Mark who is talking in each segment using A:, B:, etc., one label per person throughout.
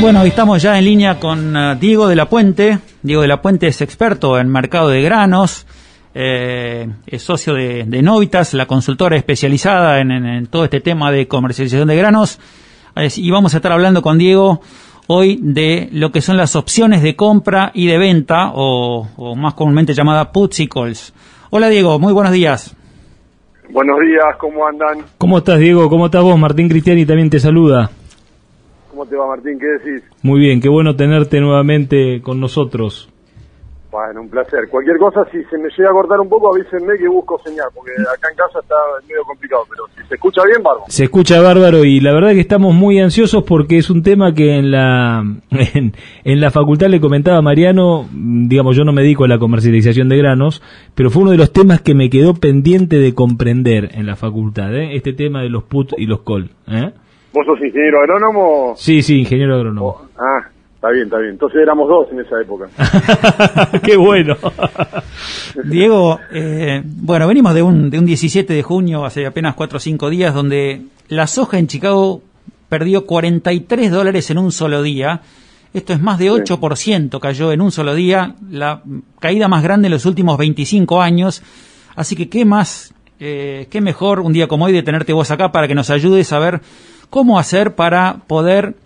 A: Bueno, hoy estamos ya en línea con uh, Diego de la Puente. Diego de la Puente es experto en mercado de granos, eh, es socio de, de, Novitas, la consultora especializada en, en, en, todo este tema de comercialización de granos. Y vamos a estar hablando con Diego hoy de lo que son las opciones de compra y de venta, o, o más comúnmente llamada puts y calls. Hola Diego, muy buenos días.
B: Buenos días, ¿cómo andan?
C: ¿Cómo estás Diego? ¿Cómo estás vos? Martín Cristiani también te saluda.
B: ¿Cómo te va Martín? ¿Qué decís?
C: Muy bien, qué bueno tenerte nuevamente con nosotros.
B: Bueno, un placer. Cualquier cosa, si se me llega a cortar un poco, avísenme que busco señal, porque acá en casa está medio complicado, pero si se escucha bien, bárbaro.
C: Se escucha bárbaro y la verdad que estamos muy ansiosos porque es un tema que en la en, en, la facultad le comentaba Mariano, digamos, yo no me dedico a la comercialización de granos, pero fue uno de los temas que me quedó pendiente de comprender en la facultad, ¿eh? este tema de los put y los call. ¿eh?
B: ¿Vos sos ingeniero agrónomo?
C: Sí, sí, ingeniero agrónomo.
B: Oh, ah, Está bien, está bien. Entonces éramos dos en esa época.
C: Qué bueno.
A: Diego, eh, bueno, venimos de un, de un 17 de junio, hace apenas 4 o 5 días, donde la soja en Chicago perdió 43 dólares en un solo día. Esto es más de 8% cayó en un solo día, la caída más grande en los últimos 25 años. Así que, ¿qué más, eh, qué mejor un día como hoy de tenerte vos acá para que nos ayudes a ver cómo hacer para poder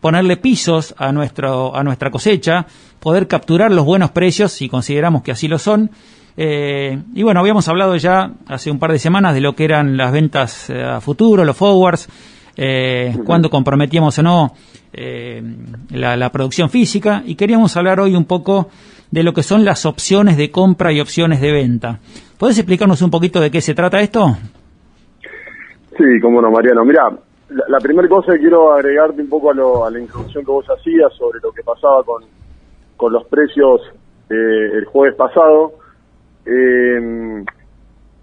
A: ponerle pisos a, nuestro, a nuestra cosecha, poder capturar los buenos precios, si consideramos que así lo son. Eh, y bueno, habíamos hablado ya hace un par de semanas de lo que eran las ventas eh, a futuro, los forwards, eh, cuándo comprometíamos o no eh, la, la, producción física, y queríamos hablar hoy un poco de lo que son las opciones de compra y opciones de venta. ¿Puedes explicarnos un poquito de qué se trata esto?
B: Sí, cómo no, Mariano. Mira, la, primera cosa que quiero agregarte un poco a, lo, a, la introducción que vos hacías sobre lo que pasaba con, con los precios eh, el jueves pasado. Eh,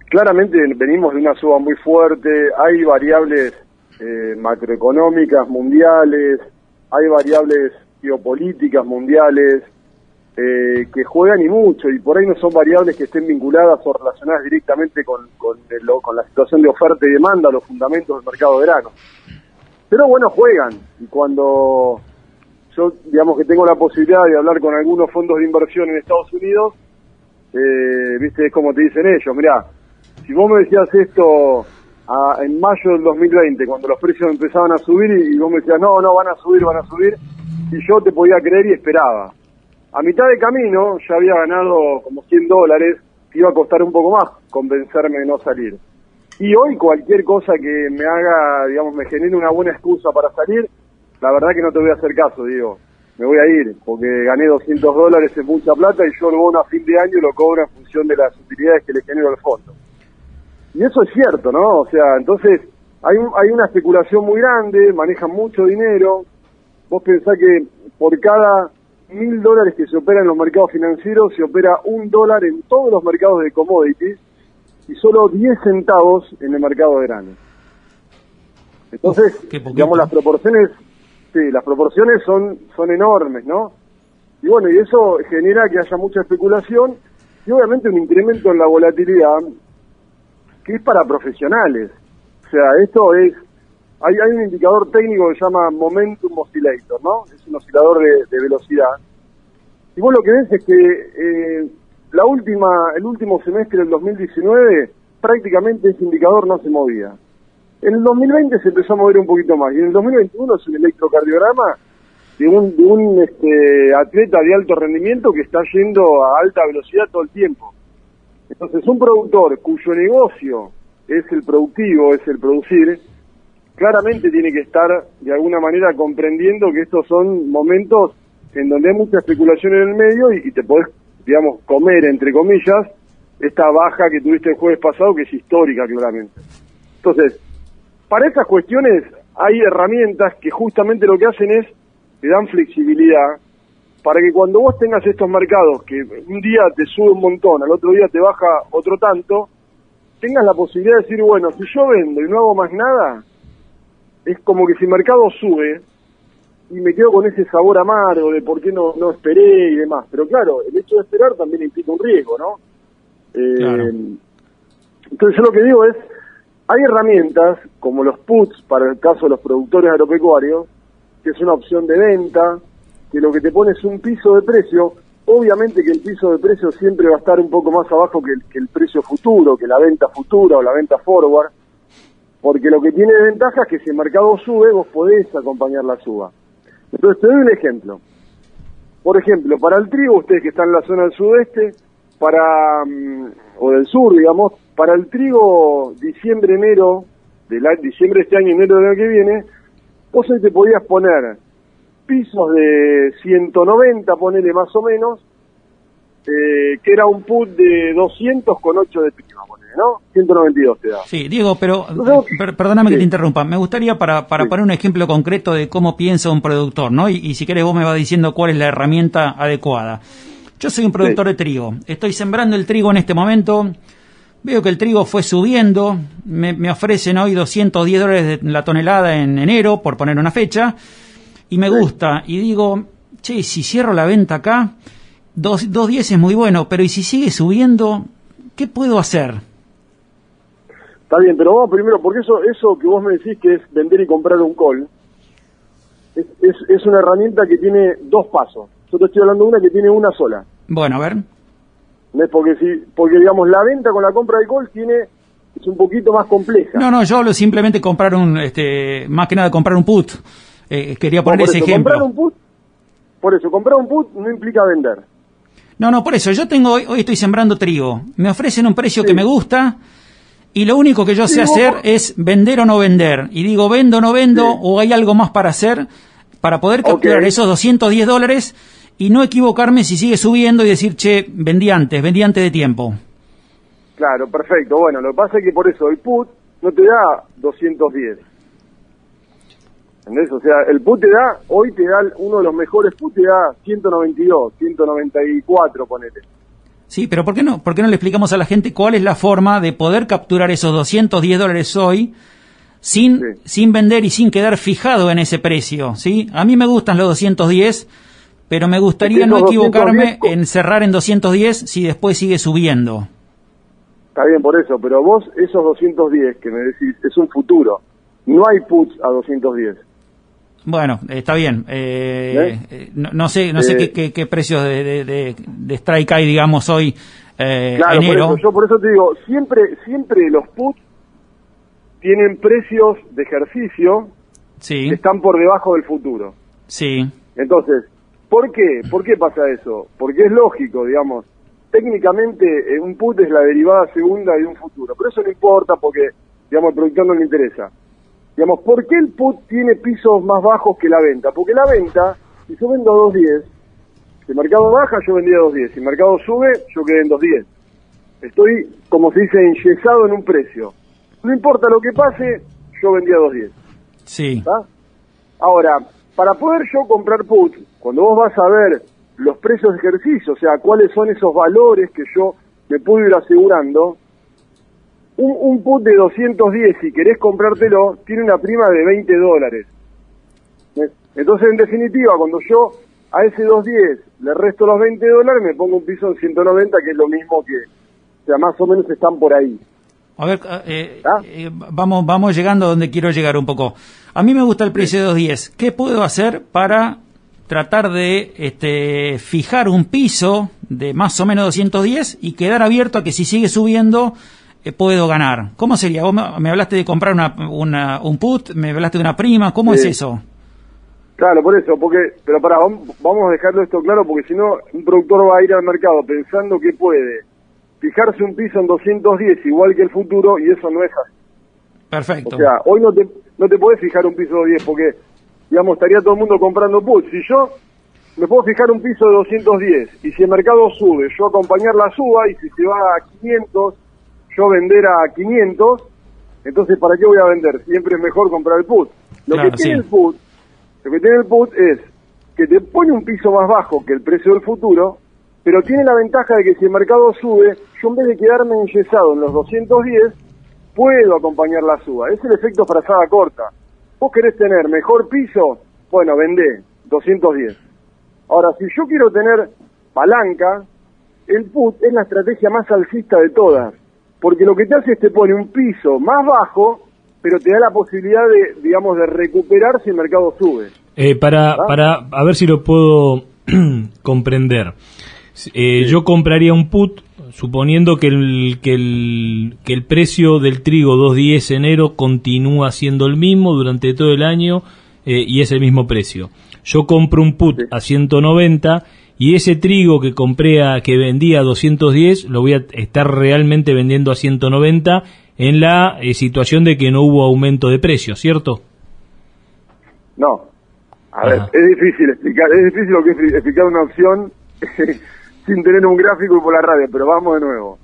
B: claramente venimos de una suba muy fuerte, hay variables eh, macroeconómicas mundiales, hay variables geopolíticas mundiales eh, que juegan y mucho, y por ahí no son variables que estén vinculadas o relacionadas directamente con, con, el, con la situación de oferta y demanda, los fundamentos del mercado de grano. Pero bueno, juegan, y cuando yo, digamos que tengo la posibilidad de hablar con algunos fondos de inversión en Estados Unidos, eh, viste, es como te dicen ellos, mira, si vos me decías esto a, en mayo del 2020, cuando los precios empezaban a subir y, y vos me decías, no, no, van a subir, van a subir, y yo te podía creer y esperaba a mitad de camino ya había ganado como 100 dólares, iba a costar un poco más convencerme de no salir. Y hoy cualquier cosa que me haga, digamos, me genere una buena excusa para salir, la verdad que no te voy a hacer caso, digo, me voy a ir, porque gané 200 dólares en mucha plata y yo bono a fin de año lo cobro en función de las utilidades que le genero al fondo. Y eso es cierto, ¿no? O sea, entonces hay, un, hay una especulación muy grande, manejan mucho dinero, vos pensás que por cada mil dólares que se opera en los mercados financieros, se opera un dólar en todos los mercados de commodities y solo 10 centavos en el mercado de granos. Entonces, Uf, digamos, las proporciones, sí, las proporciones son, son enormes, ¿no? Y bueno, y eso genera que haya mucha especulación y obviamente un incremento en la volatilidad que es para profesionales. O sea, esto es hay, hay un indicador técnico que se llama Momentum Oscillator, ¿no? Es un oscilador de, velocidad. Y vos lo que ves es que eh, la última, el último semestre del 2019 prácticamente ese indicador no se movía. En el 2020 se empezó a mover un poquito más y en el 2021 es un electrocardiograma de un, de un este, atleta de alto rendimiento que está yendo a alta velocidad todo el tiempo. Entonces un productor cuyo negocio es el productivo, es el producir, claramente tiene que estar de alguna manera comprendiendo que estos son momentos en donde hay mucha especulación en el medio y, te podés, digamos, comer, entre comillas, esta baja que tuviste el jueves pasado, que es histórica, claramente. Entonces, para estas cuestiones hay herramientas que justamente lo que hacen es, te dan flexibilidad para que cuando vos tengas estos mercados, que un día te sube un montón, al otro día te baja otro tanto, tengas la posibilidad de decir, bueno, si yo vendo y no hago más nada, es como que si el mercado sube y me quedo con ese sabor amargo de por qué no, no esperé y demás. Pero claro, el hecho de esperar también implica un riesgo, ¿no? Eh, claro. Entonces yo lo que digo es, hay herramientas como los puts para el caso de los productores agropecuarios que es una opción de venta, que lo que te pone es un piso de precio. Obviamente que el piso de precio siempre va a estar un poco más abajo que el, que el precio futuro, que la venta futura o la venta forward, porque lo que tiene de ventaja es que si el mercado sube, vos podés acompañar la suba. Entonces te doy un ejemplo. Por ejemplo, para el trigo, ustedes que están en la zona del sudeste, para mm, o del sur, digamos, para el trigo diciembre, enero, del diciembre de este año, enero del año que viene, vos ahí te podías poner pisos de 190, ponele más o menos, eh, que era un put de 200 con 8 de prima, ¿no? 192 te da.
A: Sí, Diego, pero perdóname que te interrumpa. Me gustaría para, para poner un ejemplo concreto de cómo piensa un productor, ¿no? Y, y si querés vos me vas diciendo cuál es la herramienta adecuada. Yo soy un productor de trigo. Estoy sembrando el trigo en este momento. Veo que el trigo fue subiendo. Me, ofrecen hoy 210 dólares de la tonelada en enero, por poner una fecha. Y me gusta. Y digo, che, si cierro la venta acá, 210 es muy bueno, pero ¿y si sigue subiendo? ¿Qué puedo hacer?
B: Está bien, pero vamos primero, porque eso, eso que vos me decís que es vender y comprar un call, es, es una herramienta que tiene dos pasos. Yo te estoy hablando de una que tiene una sola.
A: Bueno, a ver.
B: Porque, si, porque digamos, la venta con la compra de call tiene es un poquito más compleja.
A: No, no, yo hablo simplemente comprar un, este, más que nada comprar un put. Eh, quería poner ese ejemplo.
B: Comprar un put, por eso, comprar un put no implica vender.
A: No, no, por eso, yo tengo, hoy estoy sembrando trigo. Me ofrecen un precio que me gusta y lo único que yo sé hacer es vender o no vender. Y digo, vendo o no vendo, o hay algo más para hacer para poder capturar esos 210 dólares y no equivocarme si sigue subiendo y decir, che, vendí antes, vendí antes de tiempo.
B: Claro, perfecto. Bueno, lo que pasa es que por eso el put no te da 210. ¿Entendés? O sea, el put te da, hoy te da uno de los mejores put te da 192, 194, ponete.
A: Sí, pero ¿por qué no, por qué no le explicamos a la gente cuál es la forma de poder capturar esos 210 dólares hoy sin, sin vender y sin quedar fijado en ese precio? ¿sí? A mí me gustan los 210 pero me gustaría no equivocarme en cerrar en 210 si después sigue subiendo.
B: Está bien por eso, pero vos esos 210 que me decís es un futuro. No hay puts a 210.
A: Bueno, está bien. Eh, ¿Eh? Eh, no, sé, no sé qué, qué, precios de, de, de, strike hay, digamos, hoy.
B: claro, enero. Por eso, yo por eso te digo, siempre, siempre los puts tienen precios de ejercicio
A: sí.
B: que están por debajo del futuro.
A: Sí.
B: Entonces, ¿Por qué? ¿Por qué pasa eso? Porque es lógico, digamos. Técnicamente eh, un put es la derivada segunda de un futuro, pero eso no importa porque, digamos, al productor no le interesa. Digamos, ¿por qué el put tiene pisos más bajos que la venta? Porque la venta, si yo vendo a 2.10, si el mercado baja, yo vendía a 2.10. Si el mercado sube, yo quedé en 2.10. Estoy, como se dice, enyesado en un precio. No importa lo que pase, yo vendía a 2.10.
A: Sí.
B: Ahora, para poder yo comprar puts, cuando vos vas a ver los precios de ejercicio, o sea, cuáles son esos valores que yo me puedo ir asegurando, un, un put de 210, si querés comprártelo, tiene una prima de 20 dólares. Entonces, en definitiva, cuando yo a ese 210 le resto los 20 dólares, me pongo un piso en 190, que es lo mismo que, o sea, más o menos están por ahí.
A: A ver, eh, ¿Ah? eh, vamos, vamos llegando a donde quiero llegar un poco. A mí me gusta el precio de 210. ¿Qué puedo hacer para tratar de este, fijar un piso de más o menos 210 y quedar abierto a que si sigue subiendo eh, puedo ganar? ¿Cómo sería? Vos me hablaste de comprar una, un put, me hablaste de una prima, ¿cómo es eso?
B: Claro, por eso, porque, pero para, vamos a dejarlo esto claro porque si no, un productor va a ir al mercado pensando que puede fijarse un piso en 210 igual que el futuro y eso no es así.
A: Perfecto.
B: O sea, hoy no te, no te podés fijar un piso de 10 porque, digamos, estaría todo el mundo comprando puts. Si yo me puedo fijar un piso de 210 y si el mercado sube, yo acompañar la suba y si se va a 500, yo vender a 500, entonces ¿para qué voy a vender? Siempre es mejor comprar el put. Lo que tiene el put, lo que tiene el put es que te pone un piso más bajo que el precio del futuro, pero tiene la ventaja de que si el mercado sube, yo en vez de quedarme enyesado en los 210, puedo acompañar la suba. Es el efecto frazada corta. Vos querés tener mejor piso, bueno, vendé 210. Ahora, si yo quiero tener palanca, el put es la estrategia más alcista de todas, porque lo que te hace es te pone un piso más bajo, pero te da la posibilidad de, digamos, de recuperar si el mercado sube.
C: Eh, para, para a ver si lo puedo comprender. Eh, yo compraría un put suponiendo que el, que, el, que el precio del trigo 2.10 enero continúa siendo el mismo durante todo el año eh, y es el mismo precio. Yo compro un put a 190 y ese trigo que compré a, que vendía a 210 lo voy a estar realmente vendiendo a 190 en la eh, situación de que no hubo aumento de precio, ¿cierto?
B: No. A ver, es difícil explicar, es difícil lo que es explicar una opción sin tener un gráfico y por la radio, pero vamos de nuevo.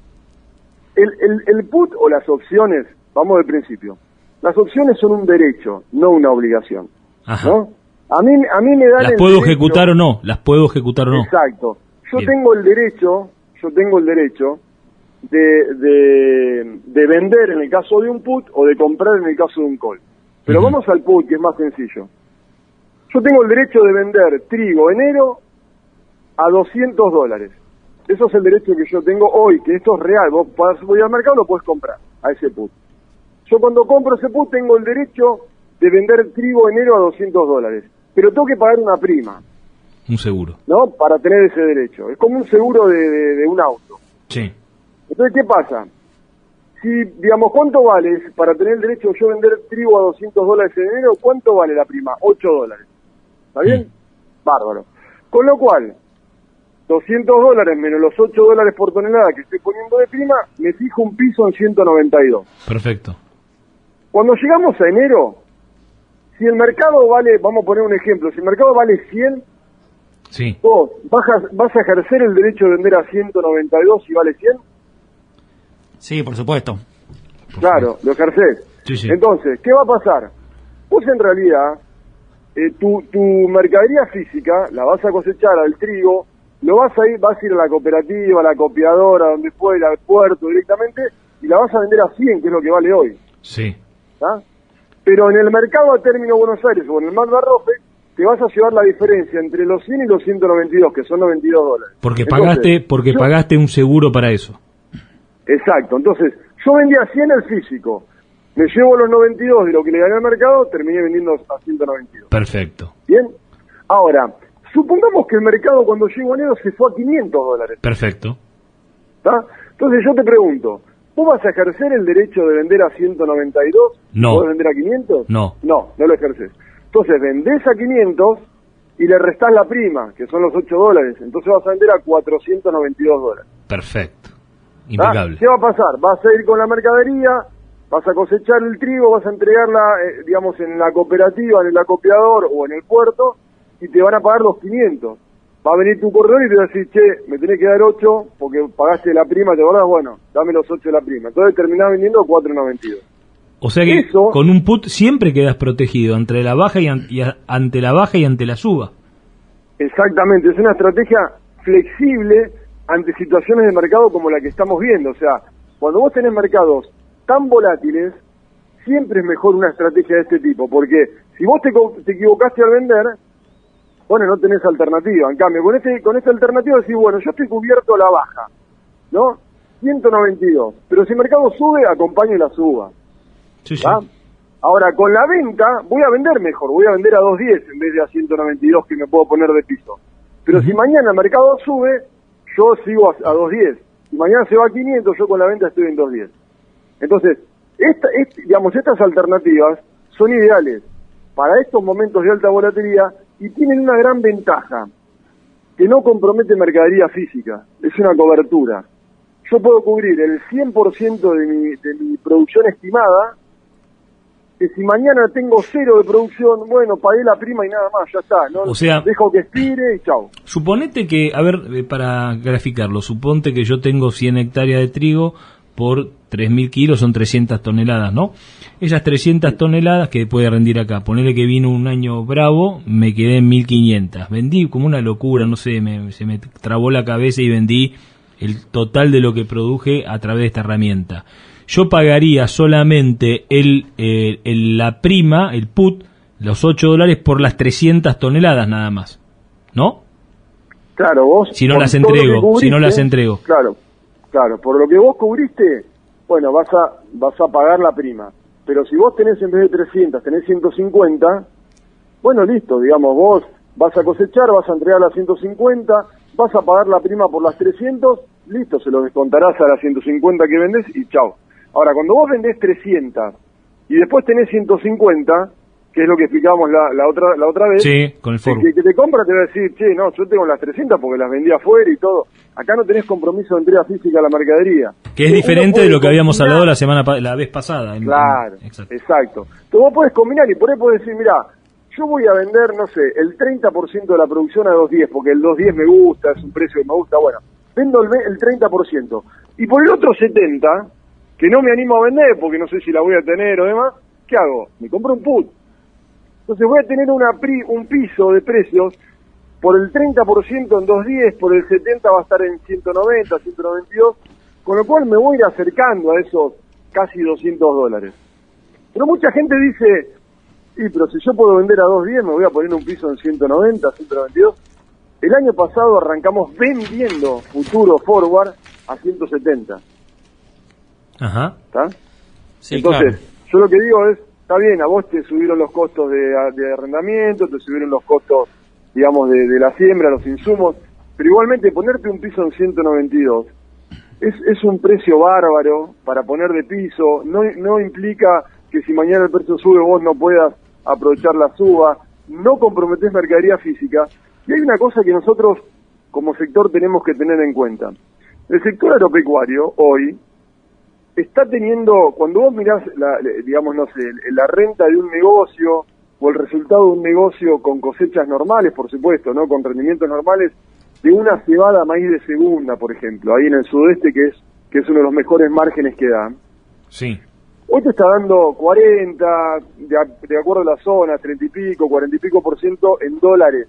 B: El, el, el put o las opciones, vamos del principio. Las opciones son un derecho, no una obligación. ¿no? A mí, a mí me dan
C: ¿Las puedo ejecutar o no? ¿Las puedo ejecutar o no?
B: Exacto. Yo tengo el derecho, yo tengo el derecho de, de, de, vender en el caso de un put o de comprar en el caso de un call. Pero vamos al put, que es más sencillo. Yo tengo el derecho de vender trigo enero a 200 dólares. Eso es el derecho que yo tengo hoy, que esto es real. Vos voy al mercado lo puedes comprar a ese put. Yo cuando compro ese put tengo el derecho de vender trigo enero a 200 dólares, pero tengo que pagar una prima.
C: Un seguro.
B: ¿No? Para tener ese derecho. Es como un seguro de, de un auto.
C: Sí.
B: Entonces, ¿qué pasa? Si, digamos, ¿cuánto vale para tener el derecho yo vender trigo a 200 dólares en enero? ¿Cuánto vale la prima? 8 dólares. ¿Está bien? Bárbaro. Con lo cual, 200 dólares menos los 8 dólares por tonelada que estoy poniendo de prima, me fijo un piso en 192.
C: Perfecto.
B: Cuando llegamos a enero, si el mercado vale, vamos a poner un ejemplo, si el mercado vale 100,
C: sí.
B: vos vas a, vas a ejercer el derecho de vender a 192 si vale 100.
A: Sí, por supuesto.
B: claro, lo ejercés. Entonces, ¿qué va a pasar? Pues en realidad, eh, tu, tu mercadería física la vas a cosechar al trigo, lo vas a ir, vas a ir a la cooperativa, a la copiadora, donde fuera, al puerto directamente, y la vas a vender a 100, que es lo que vale hoy.
C: Sí.
B: Pero en el mercado a término Buenos Aires o en el Mar Rope, te vas a llevar la diferencia entre los 100 y los 192, que son 92 dólares.
C: Porque pagaste, porque pagaste un seguro para eso.
B: Exacto, entonces yo vendía 100 el físico, me llevo los 92 de lo que le gané al mercado, terminé vendiendo a 192.
C: Perfecto.
B: Bien, ahora, supongamos que el mercado cuando llegó enero se fue a 500 dólares.
C: Perfecto.
B: ¿Está? Entonces yo te pregunto, ¿vos vas a ejercer el derecho de vender a 192?
C: No.
B: ¿Vos vender a 500?
C: No.
B: No, no lo ejerces. Entonces vendés a 500 y le restás la prima, que son los 8 dólares. Entonces vas a vender a 492 dólares.
C: Perfecto.
B: Impecable. ¿Qué va a pasar? Vas a ir con la mercadería, vas a cosechar el trigo, vas a entregarla, eh, digamos, en la cooperativa, en el acopiador o en el puerto, y te van a pagar los 500. Va a venir tu corredor y te va a decir, che, me tenés que dar 8 porque pagaste la prima, ¿te acordás? Bueno, dame los 8 de la prima. Entonces terminás vendiendo 4.92.
C: O sea que con un put siempre quedas protegido entre la baja y, ante la baja y ante la suba.
B: Exactamente, es una estrategia flexible ante situaciones de mercado como la que estamos viendo. O sea, cuando vos tenés mercados tan volátiles, siempre es mejor una estrategia de este tipo, porque si vos te, te equivocaste al vender, bueno, no tenés alternativa. En cambio, con este con esta alternativa decís, bueno, yo estoy cubierto a la baja, ¿no? 192. Pero si el mercado sube, acompañe la suba.
C: Sí, sí.
B: Ahora, con la venta, voy a vender mejor, voy a vender a 210 en vez de a 192 que me puedo poner de piso. Pero si mañana el mercado sube, yo sigo a, 2.10. Y mañana se va a 500, yo con la venta estoy en 2.10. Entonces, esta, digamos, estas alternativas son ideales para estos momentos de alta volatilidad y tienen una gran ventaja, que no compromete mercadería física, es una cobertura. Yo puedo cubrir el 100% de mi, de mi producción estimada que si mañana tengo cero de producción, bueno, pagué la prima y nada más, ya está, ¿no?
C: O sea,
B: dejo que expire y chao.
C: Suponete que, a ver, eh, para graficarlo, suponte que yo tengo 100 hectáreas de trigo por 3.000 kilos, son 300 toneladas, ¿no? Esas 300 toneladas que puede rendir acá, ponele que vino un año bravo, me quedé en 1.500. Vendí como una locura, no sé, me, se me trabó la cabeza y vendí el total de lo que produje a través de esta herramienta yo pagaría solamente el, el, la prima, el put, los 8 dólares por las 300 toneladas nada más, ¿no?
B: Claro, vos...
C: Si no las entrego, si no las entrego.
B: Claro, claro, por lo que vos cubriste, bueno, vas a, vas a pagar la prima. Pero si vos tenés en vez de 300, tenés 150, Bueno, listo, digamos, vos vas a cosechar, vas a entregar las 150, vas a pagar la prima por las 300, listo, se lo descontarás a las 150 que vendés y chao. Ahora, cuando vos vendés 300 y después tenés 150, que es lo que explicábamos la, la otra la otra vez,
C: Sí, con el foro.
B: que, que te compra te va a decir, che, no, yo tengo las 300 porque las vendí afuera y todo. Acá no tenés compromiso de entrega física a la mercadería.
C: Que es diferente de lo que habíamos
B: combinar-
C: hablado la semana la vez pasada. en-
B: Claro,
C: en- exacto.
B: exacto. Entonces vos podés combinar y por ahí podés decir, mira, yo voy a vender, no sé, el 30% de la producción a 2.10, porque el 2.10 me gusta, es un precio que me gusta, bueno, vendo el, el 30%. Y por el otro 70%, que no me animo a vender porque no sé si la voy a tener o demás, ¿qué hago? Me compro un put. Entonces voy a tener una pri- un piso de precios por el 30% en 2.10, por el 70% va a estar en 190, 192, con lo cual me voy a ir acercando a esos casi 200 dólares. Pero mucha gente dice, y pero si yo puedo vender a 2.10, me voy a poner un piso en 190, 192. El año pasado arrancamos vendiendo futuro forward a 170,
C: Ajá.
B: ¿está?
A: Sí,
B: Entonces,
A: claro.
B: yo lo que digo es, está bien, a vos te subieron los costos de, arrendamiento, te subieron los costos, digamos, de, de la siembra, los insumos, pero igualmente ponerte un piso en 192 es, es un precio bárbaro para poner de piso, no, no implica que si mañana el precio sube vos no puedas aprovechar la suba, no comprometés mercadería física, y hay una cosa que nosotros como sector tenemos que tener en cuenta. El sector agropecuario hoy está teniendo, cuando vos mirás, la, digamos, no sé, la renta de un negocio o el resultado de un negocio con cosechas normales, por supuesto, ¿no? Con rendimientos normales, de una cebada maíz de segunda, por ejemplo, ahí en el sudeste, que es, que es uno de los mejores márgenes que dan.
C: Sí.
B: Hoy te está dando 40, de, acuerdo a la zona, 30 y pico, 40 y pico por ciento en dólares.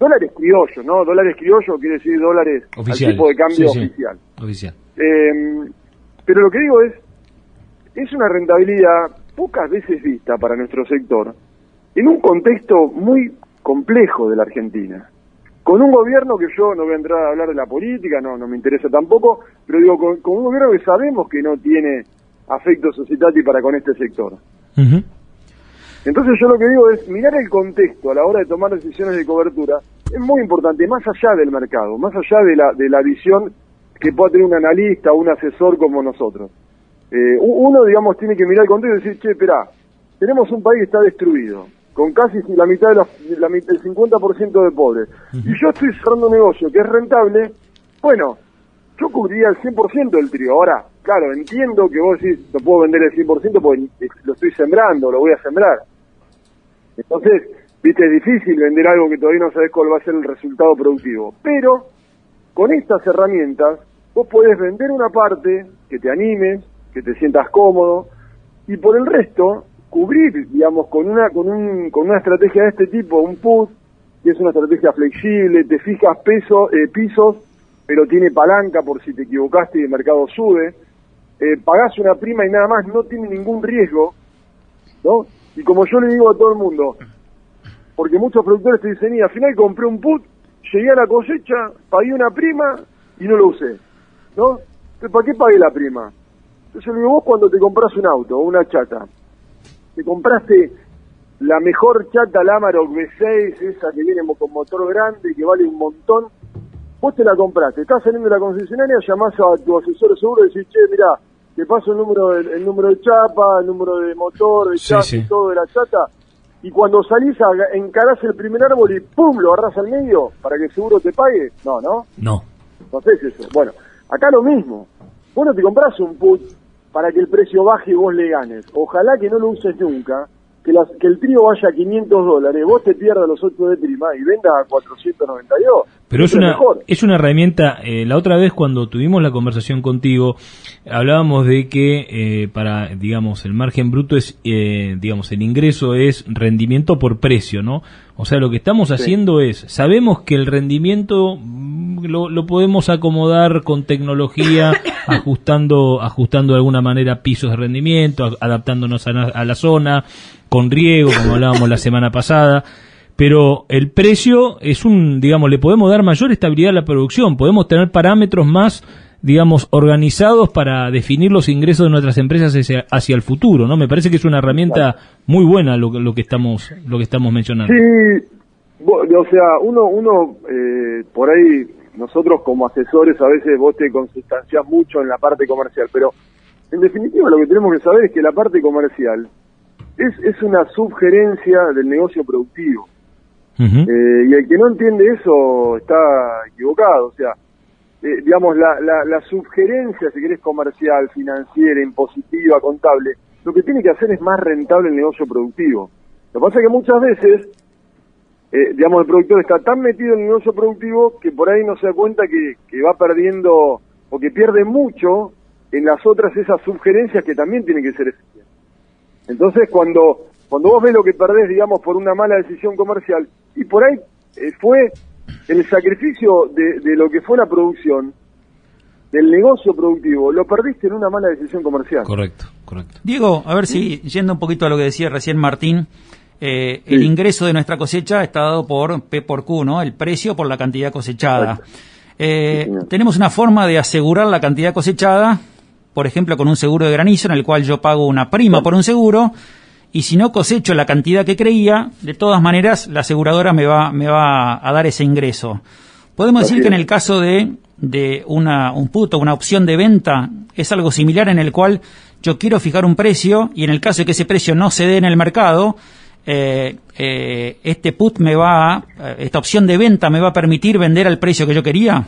B: Dólares criollos, ¿no? Dólares criollos quiere decir dólares al tipo de cambio
C: Sí, sí.
B: oficial.
C: Oficial.
B: Eh, pero lo que digo es, es una rentabilidad pocas veces vista para nuestro sector en un contexto muy complejo de la Argentina. Con un gobierno que yo no voy a entrar a hablar de la política, no, no me interesa tampoco, pero digo, con, con un gobierno que sabemos que no tiene afecto societati para con este sector. Entonces yo lo que digo es mirar el contexto a la hora de tomar decisiones de cobertura es muy importante, más allá del mercado, más allá de la, de la visión que pueda tener un analista o un asesor como nosotros. Eh, uno, digamos, tiene que mirar el contexto y decir, che, espera, tenemos un país que está destruido, con casi la mitad de los, de la, mit- el 50% de pobres, y yo estoy cerrando un negocio que es rentable, bueno, yo cubriría el 100% del trigo. Ahora, claro, entiendo que vos decís, no puedo vender el 100% porque lo estoy sembrando, lo voy a sembrar. Entonces, viste, es difícil vender algo que todavía no sabes cuál va a ser el resultado productivo. Pero, con estas herramientas, vos podés vender una parte, que te animes, que te sientas cómodo, y por el resto, cubrir, digamos, con una, con un, con una estrategia de este tipo, un put, que es una estrategia flexible, te fijas peso, eh, pisos, pero tiene palanca por si te equivocaste y el mercado sube, eh, pagás una prima y nada más, no tiene ningún riesgo, ¿no? Y como yo le digo a todo el mundo, porque muchos productores te dicen, y al final compré un put, llegué a la cosecha, pagué una prima y no lo usé, ¿no? Entonces, ¿para qué pagué la prima? Entonces le digo, vos cuando te compras un auto o una chata, te compraste la mejor chata Lamarok V6, esa que viene con motor grande, que vale un montón, vos te la compraste, estás saliendo de la concesionaria, llamás a tu asesor de seguro y decís, che, mira, te paso el número, de, el número de chapa, el número de motor, de
C: Sí,
B: chasis,
C: sí.
B: todo de la chata, y cuando salís a- encarás el primer árbol y ¡pum! lo agarrás al medio para que el seguro te pague. No, no,
C: No.
B: no sé si eso. Bueno, acá lo mismo. Vos no te compras un put para que el precio baje y vos le ganes. Ojalá que no lo uses nunca, que, las- que el trío vaya a 500 dólares, vos te pierdas los 8 de prima y venda a 492.
C: Pero es una,
B: mejor.
C: es una herramienta, eh, la otra vez cuando tuvimos la conversación contigo, hablábamos de que eh, para, digamos, el margen bruto es, eh, digamos, el ingreso es rendimiento por precio, ¿no? O sea, lo que estamos haciendo es, sabemos que el rendimiento mm, lo, lo podemos acomodar con tecnología, ajustando, ajustando de alguna manera pisos de rendimiento, adaptándonos a, a la zona, con riego, como hablábamos la semana pasada pero el precio es un, digamos, le podemos dar mayor estabilidad a la producción, podemos tener parámetros más digamos, organizados para definir los ingresos de nuestras empresas hacia, el futuro, ¿no? Me parece que es una herramienta muy buena lo, lo que estamos lo que estamos mencionando.
B: Sí, o sea, uno uno eh, por ahí nosotros como asesores a veces vos te consustancias mucho en la parte comercial, pero en definitiva lo que tenemos que saber es que la parte comercial es, es una subgerencia del negocio productivo. Eh, y el que no entiende eso está equivocado. O sea, eh, digamos, la, la, la subgerencia, si querés, comercial, financiera, impositiva, contable, lo que tiene que hacer es más rentable el negocio productivo. Lo que pasa es que muchas veces, eh, digamos, el productor está tan metido en el negocio productivo que por ahí no se da cuenta que, que va perdiendo o que pierde mucho en las otras esas subgerencias que también tienen que ser eficientes. Entonces, cuando, cuando vos ves lo que perdés, digamos, por una mala decisión comercial, y por ahí eh, fue el sacrificio de, de lo que fue la producción, del negocio productivo, lo perdiste en una mala decisión comercial.
C: Correcto, correcto.
A: Diego, a ver si, yendo un poquito a lo que decía recién Martín, eh, el ingreso de nuestra cosecha está dado por P por Q, ¿no? El precio por la cantidad cosechada. Eh, tenemos una forma de asegurar la cantidad cosechada por ejemplo, con un seguro de granizo en el cual yo pago una prima por un seguro y si no cosecho la cantidad que creía, de todas maneras la aseguradora me va, me va a dar ese ingreso. Podemos decir que en el caso de, de una, un puto, una opción de venta, es algo similar en el cual yo quiero fijar un precio y en el caso de que ese precio no se dé en el mercado, eh, eh, este put me va, esta opción de venta me va a permitir vender al precio que yo quería.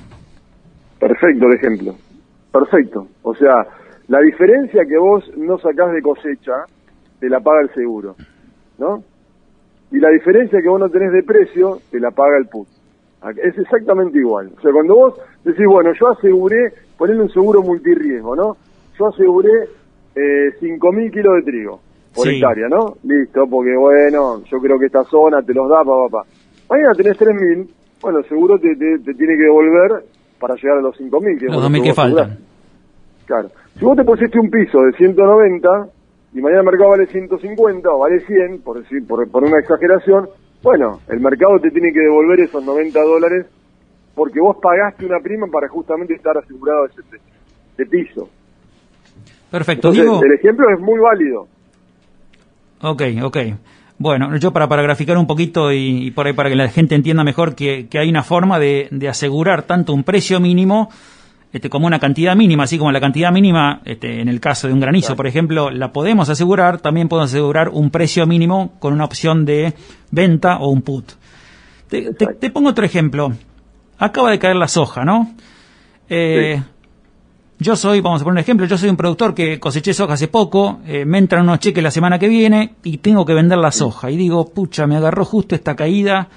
B: Perfecto el ejemplo. Perfecto. O sea, la diferencia que vos no sacás de cosecha, te la paga el seguro, ¿no? Y la diferencia que vos no tenés de precio, te la paga el PUT. Es exactamente igual. O sea, cuando vos decís, bueno, yo aseguré, ponerle un seguro multirriesgo, ¿no? Yo aseguré eh, 5.000 kilos de trigo por hectárea, ¿no? Listo, porque bueno, yo creo que esta zona te los da, papá, papá. Mañana tenés 3.000, bueno, seguro te, te, te tiene que devolver para llegar a los 5.000.
A: Que los 2.000 que faltan.
B: Claro. Si vos te pusiste un piso de 190 y mañana el mercado vale 150 o vale 100, por, decir, por, por una exageración, bueno, el mercado te tiene que devolver esos 90 dólares porque vos pagaste una prima para justamente estar asegurado de ese de piso.
A: Perfecto.
B: Entonces, el ejemplo es muy válido.
A: Ok, ok. Bueno, yo para, para graficar un poquito y, por ahí para que la gente entienda mejor que, que hay una forma de, de, asegurar tanto un precio mínimo este, como una cantidad mínima, así como la cantidad mínima, este, en el caso de un granizo, por ejemplo, la podemos asegurar, también podemos asegurar un precio mínimo con una opción de venta o un put. Te, te, pongo otro ejemplo. Acaba de caer la soja, ¿no? Eh, yo soy, vamos a poner un ejemplo, yo soy un productor que coseché soja hace poco, eh, me entran unos cheques la semana que viene y tengo que vender la soja. Y digo, pucha, me agarró justo esta caída,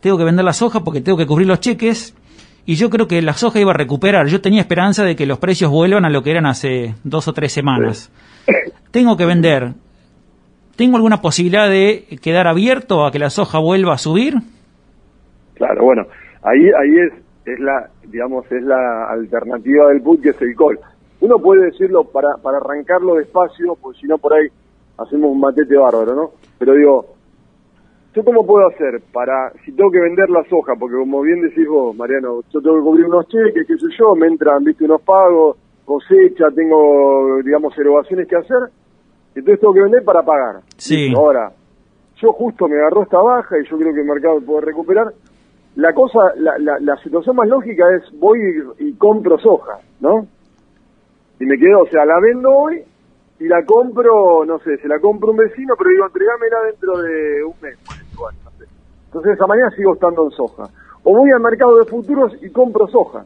A: tengo que vender la soja porque tengo que cubrir los cheques. Y yo creo que la soja iba a recuperar. Yo tenía esperanza de que los precios vuelvan a lo que eran hace dos o tres semanas. Tengo que vender. ¿Tengo alguna posibilidad de quedar abierto a que la soja vuelva a subir?
B: Claro, bueno, ahí ahí es es la, digamos, es la alternativa del put que es el call. Uno puede decirlo para, para arrancarlo despacio, porque si no por ahí hacemos un matete bárbaro, ¿no? Pero digo, ¿yo cómo puedo hacer para, si tengo que vender la soja, porque como bien decís vos, Mariano, yo tengo que cubrir unos cheques, qué sé yo, me entran, viste, unos pagos, cosecha, tengo, digamos, erogaciones que hacer, entonces tengo que vender para pagar.
A: Sí.
B: Ahora, yo justo me agarró esta baja y yo creo que el mercado puede recuperar, la cosa, la, la, la, situación más lógica es voy y, compro soja, ¿no? Y me quedo, o sea, la vendo hoy y la compro, no sé, se la compro un vecino, pero digo, entregámela dentro de un mes. Entonces esa mañana sigo estando en soja. O voy al mercado de futuros y compro soja.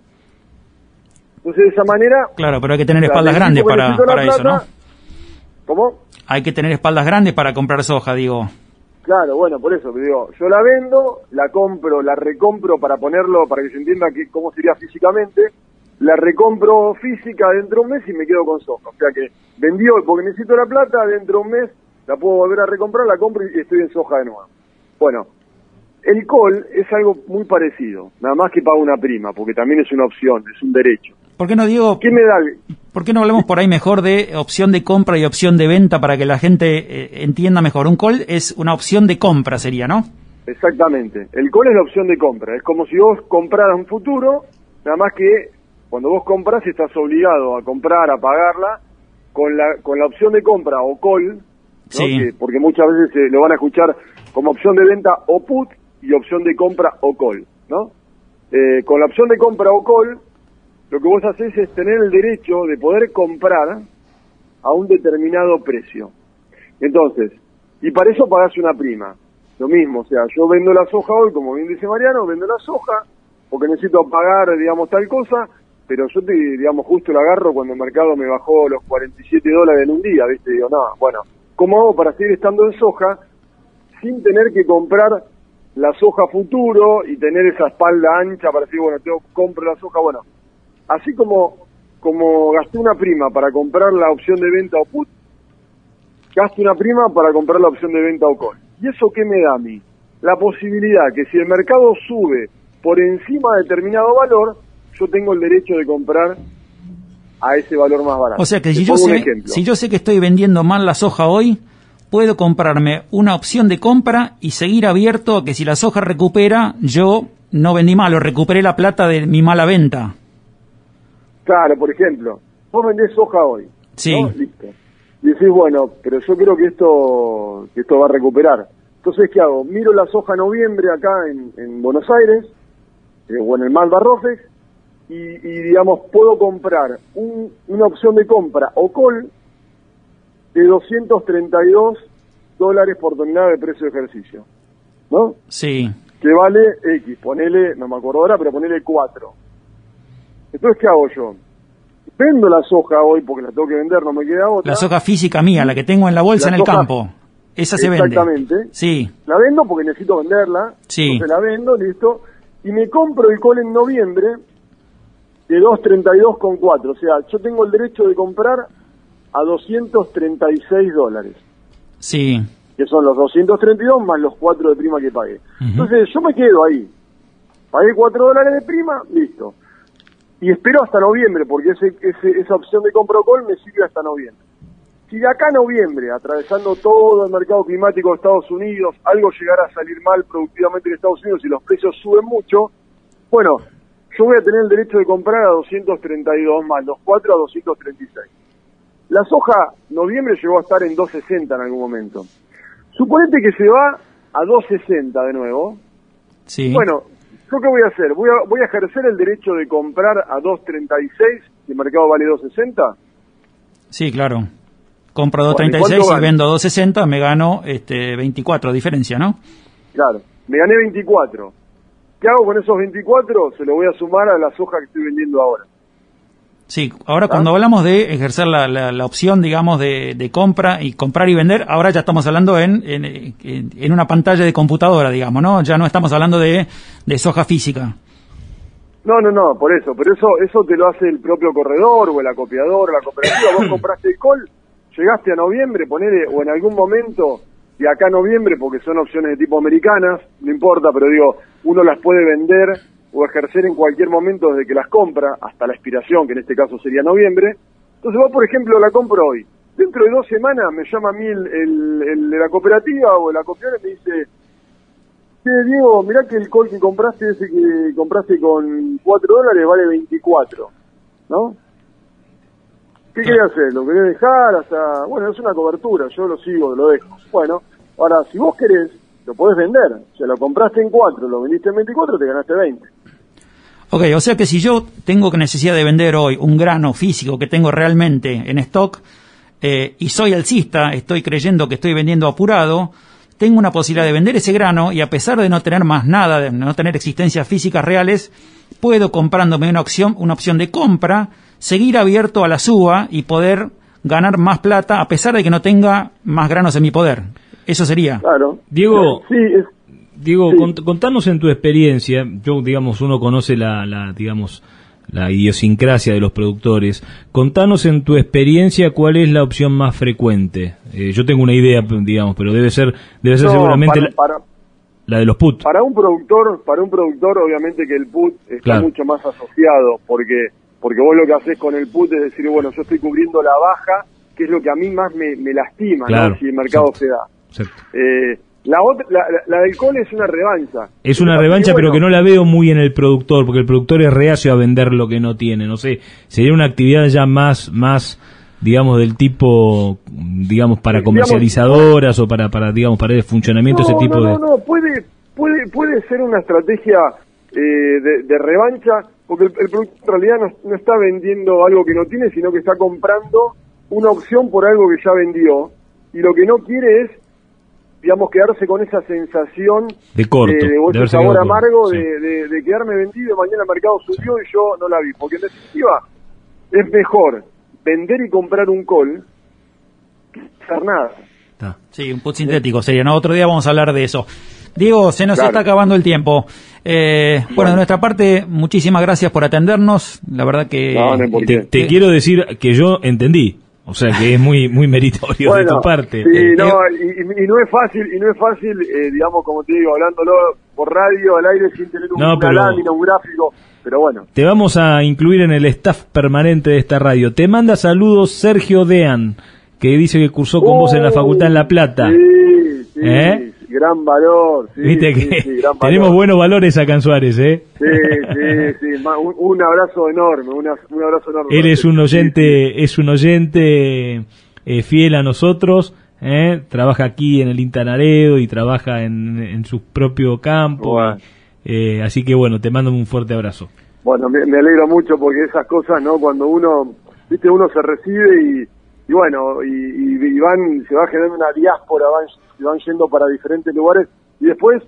B: Entonces de esa manera...
A: Claro, pero hay que tener espaldas grandes para, para eso, ¿no?
B: ¿Cómo?
A: Hay que tener espaldas grandes para comprar soja, digo.
B: Claro, bueno, por eso, digo, yo la vendo, la compro, la recompro para ponerlo, para que se entienda que, cómo sería físicamente, la recompro física dentro de un mes y me quedo con soja. O sea que vendió, porque necesito la plata, dentro de un mes la puedo volver a recomprar, la compro y estoy en soja de nuevo. Bueno, el call es algo muy parecido, nada más que pago una prima, porque también es una opción, es un derecho.
A: ¿Por qué no digo?
B: ¿Qué me da?
A: ¿Por qué no hablamos por ahí mejor de opción de compra y opción de venta para que la gente eh, entienda mejor? Un call es una opción de compra, sería, ¿no?
B: Exactamente. El call es la opción de compra. Es como si vos compraras un futuro, nada más que cuando vos compras estás obligado a comprar, a pagarla, con la, con la opción de compra o call, porque muchas veces se lo van a escuchar como opción de venta o put y opción de compra o call, ¿no? Eh, con la opción de compra o call, lo que vos haces es tener el derecho de poder comprar a un determinado precio. Entonces, y para eso pagás una prima. Lo mismo, o sea, yo vendo la soja hoy, como bien dice Mariano, vendo la soja porque necesito pagar, digamos, tal cosa, pero yo, te, digamos, justo la agarro cuando el mercado me bajó los 47 dólares en un día, ¿viste? Digo, no, bueno, ¿cómo hago para seguir estando en soja sin tener que comprar la soja futuro y tener esa espalda ancha para decir, bueno, tengo, compro la soja, bueno, así como, como gasté una prima para comprar la opción de venta o put, gasto una prima para comprar la opción de venta o call. ¿Y eso qué me da a mí? La posibilidad que si el mercado sube por encima de determinado valor, yo tengo el derecho de comprar a ese valor más barato.
A: O sea que si yo, sé, si yo sé que estoy vendiendo mal la soja hoy, puedo comprarme una opción de compra y seguir abierto a que si la soja recupera, yo no vendí mal o recuperé la plata de mi mala venta.
B: Claro, por ejemplo, vos vendés soja hoy.
A: Sí.
B: Listo. Y decís, bueno, pero yo creo que esto, que esto va a recuperar. Entonces, ¿qué hago? Miro la soja noviembre acá en, Buenos Aires, eh, o en el Malva Rofex, y, digamos, puedo comprar una opción de compra o call de 232 dólares por tonelada de precio de ejercicio. ¿No?
A: Sí.
B: Que vale X, ponele, no me acuerdo ahora, pero ponele 4. Entonces, ¿qué hago yo? Vendo la soja hoy porque la tengo que vender, no me queda otra.
A: La soja física mía, la que tengo en la bolsa en el campo. Esa se vende.
B: Exactamente.
A: Sí.
B: La vendo porque necesito venderla.
A: Sí.
B: Entonces la vendo, listo. Y me compro el col en noviembre de 232,4. O sea, yo tengo el derecho de comprar a 236 dólares.
A: Sí.
B: Que son los 232 más los 4 de prima que pagué. Entonces yo me quedo ahí. Pagué 4 dólares de prima, listo. Y espero hasta noviembre, porque ese, esa opción de compro call me sirve hasta noviembre. Si de acá a noviembre, atravesando todo el mercado climático de Estados Unidos, algo llegara a salir mal productivamente en Estados Unidos y los precios suben mucho, bueno, yo voy a tener el derecho de comprar a 232 más, los 4 a 236. La soja noviembre llegó a estar en 260 en algún momento. Suponete que se va a 260 de nuevo.
A: Sí.
B: Bueno, ¿yo qué voy a hacer? ¿Voy a, voy a ejercer el derecho de comprar a 236 si el mercado vale 260?
A: Sí, claro. Compro 236 y vendo 260, me gano este 24 diferencia, ¿no?
B: Claro, me gané 24. ¿Qué hago con esos 24? Se lo voy a sumar a la soja que estoy vendiendo ahora.
A: Sí, ahora cuando hablamos de ejercer la, la, opción, digamos, de, de, compra y comprar y vender, ahora ya estamos hablando en, en, en, una pantalla de computadora, digamos, ¿no? Ya no estamos hablando de, de soja física.
B: No, no, no, por eso, pero eso eso te lo hace el propio corredor o el acopiador, la cooperativa. Vos compraste el call, llegaste a noviembre, ponele, o en algún momento, y acá noviembre, porque son opciones de tipo americanas, no importa, pero digo, uno las puede vender o ejercer en cualquier momento desde que las compra hasta la expiración, que en este caso sería noviembre. Entonces vos, por ejemplo, la compro hoy. Dentro de dos semanas me llama a mí el, de la cooperativa o el acopiador y me dice, che, Diego, mirá que el col que compraste, ese que compraste con 4 dólares, vale 24, ¿no? ¿Qué querés hacer? ¿Lo querés dejar hasta...? Bueno, es una cobertura, yo lo sigo, lo dejo. Bueno, ahora, si vos querés, lo podés vender. Si lo compraste en 4, lo vendiste en 24, te ganaste 20.
A: Ok, o sea que si yo tengo necesidad de vender hoy un grano físico que tengo realmente en stock eh, y soy alcista, estoy creyendo que estoy vendiendo apurado, tengo una posibilidad de vender ese grano y a pesar de no tener más nada, de no tener existencias físicas reales, puedo comprándome una opción, una opción de compra, seguir abierto a la suba y poder ganar más plata a pesar de que no tenga más granos en mi poder. Eso sería.
B: Claro.
C: Diego, sí, Diego, contanos en tu experiencia, yo digamos uno conoce la, digamos la idiosincrasia de los productores. Contanos en tu experiencia cuál es la opción más frecuente. Eh, yo tengo una idea, digamos, pero debe ser debe ser seguramente la, de los put.
B: Para un productor, para un productor obviamente que el put está mucho más asociado porque porque vos lo que haces con el put es decir, bueno, yo estoy cubriendo la baja, que es lo que a mí más me, lastima, si el mercado se da. Eh, La, otra, la, la, del cole es una revancha.
C: Es una revancha, pero que no la veo muy en el productor, porque el productor es reacio a vender lo que no tiene. No sé, sería una actividad ya más, más digamos, del tipo, digamos, para comercializadoras o para, para, digamos, para el funcionamiento, ese tipo
B: de...
C: No,
B: no, puede, puede, puede ser una estrategia eh, de, revancha, porque el, productor en realidad no, no está vendiendo algo que no tiene, sino que está comprando una opción por algo que ya vendió, y lo que no quiere es digamos, quedarse con esa sensación
C: de corto,
B: de, de sabor amargo de, de, quedarme vendido, mañana el mercado subió y yo no la vi. Porque en definitiva es mejor vender y comprar un col que hacer nada.
A: Sí, un put sintético sería, ¿no? Otro día vamos a hablar de eso. Diego, se nos está acabando el tiempo. Eh, bueno. de nuestra parte, muchísimas gracias por atendernos. La verdad que...
C: te quiero decir que yo entendí. O sea que es muy muy meritorio de tu parte.
B: Sí, eh, no, y, no es fácil, y no es fácil, eh, digamos, como te digo, hablándolo por radio, al aire, sin tener un, no, un gráfico, pero bueno.
C: Te vamos a incluir en el staff permanente de esta radio. Te manda saludos Sergio Dean, que dice que cursó con vos en la Facultad en La Plata.
B: Sí, sí. ¿Eh? Gran valor. Sí,
C: Viste que tenemos buenos valores acá en Suárez,
B: ¿eh? Sí, sí, sí. Un, abrazo enorme, un abrazo enorme.
C: Él es un oyente, es un oyente eh, fiel a nosotros. ¿eh? Trabaja aquí en el Intanaredo y trabaja en, en su propio campo. Eh, así que bueno, te mando un fuerte abrazo.
B: Bueno, me, alegro mucho porque esas cosas, ¿no? Cuando uno, viste, uno se recibe y, y bueno, y, y, van, se va generando una diáspora, van van yendo para diferentes lugares. Y después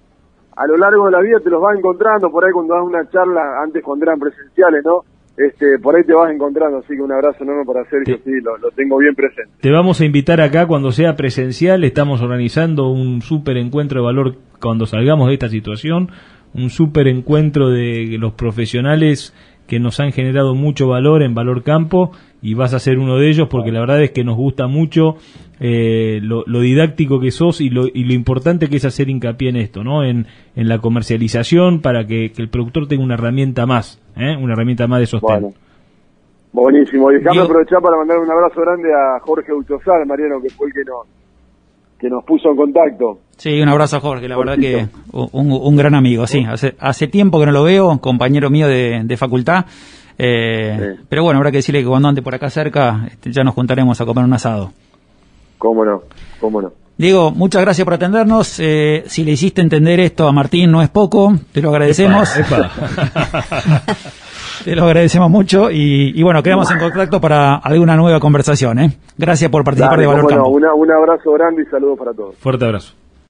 B: a lo largo de la vida te los vas encontrando. Por ahí cuando das una charla, antes cuando eran presenciales, ¿no? Este, por ahí te vas encontrando, así que un abrazo enorme para Sergio, sí, lo, tengo bien presente.
C: Te vamos a invitar acá cuando sea presencial, estamos organizando un súper encuentro de valor cuando salgamos de esta situación, un súper encuentro de los profesionales que nos han generado mucho valor en Valor Campo y vas a ser uno de ellos porque la verdad es que nos gusta mucho eh, lo, didáctico que sos y lo, y lo importante que es hacer hincapié en esto, ¿no? En, en la comercialización para que, el productor tenga una herramienta más, ¿eh? una herramienta más de sostén.
B: buenísimo. Y déjame aprovechar para mandar un abrazo grande a Jorge Uchosal, Mariano, que fue el que nos, que nos puso en contacto.
A: Sí, un abrazo a Jorge, la verdad que un, gran amigo, sí. Hace, hace tiempo que no lo veo, compañero mío de, de facultad. Eh, Pero bueno, habrá que decirle que cuando ande por acá cerca, este, ya nos juntaremos a comer un asado.
B: Cómo no, cómo no.
A: Diego, muchas gracias por atendernos. Eh, si le hiciste entender esto a Martín, no es poco, te lo agradecemos. te lo agradecemos mucho y, bueno, quedamos en contacto para alguna nueva conversación. ¿eh? Gracias por participar de Valor
B: un abrazo grande y saludos para todos.
C: Fuerte abrazo.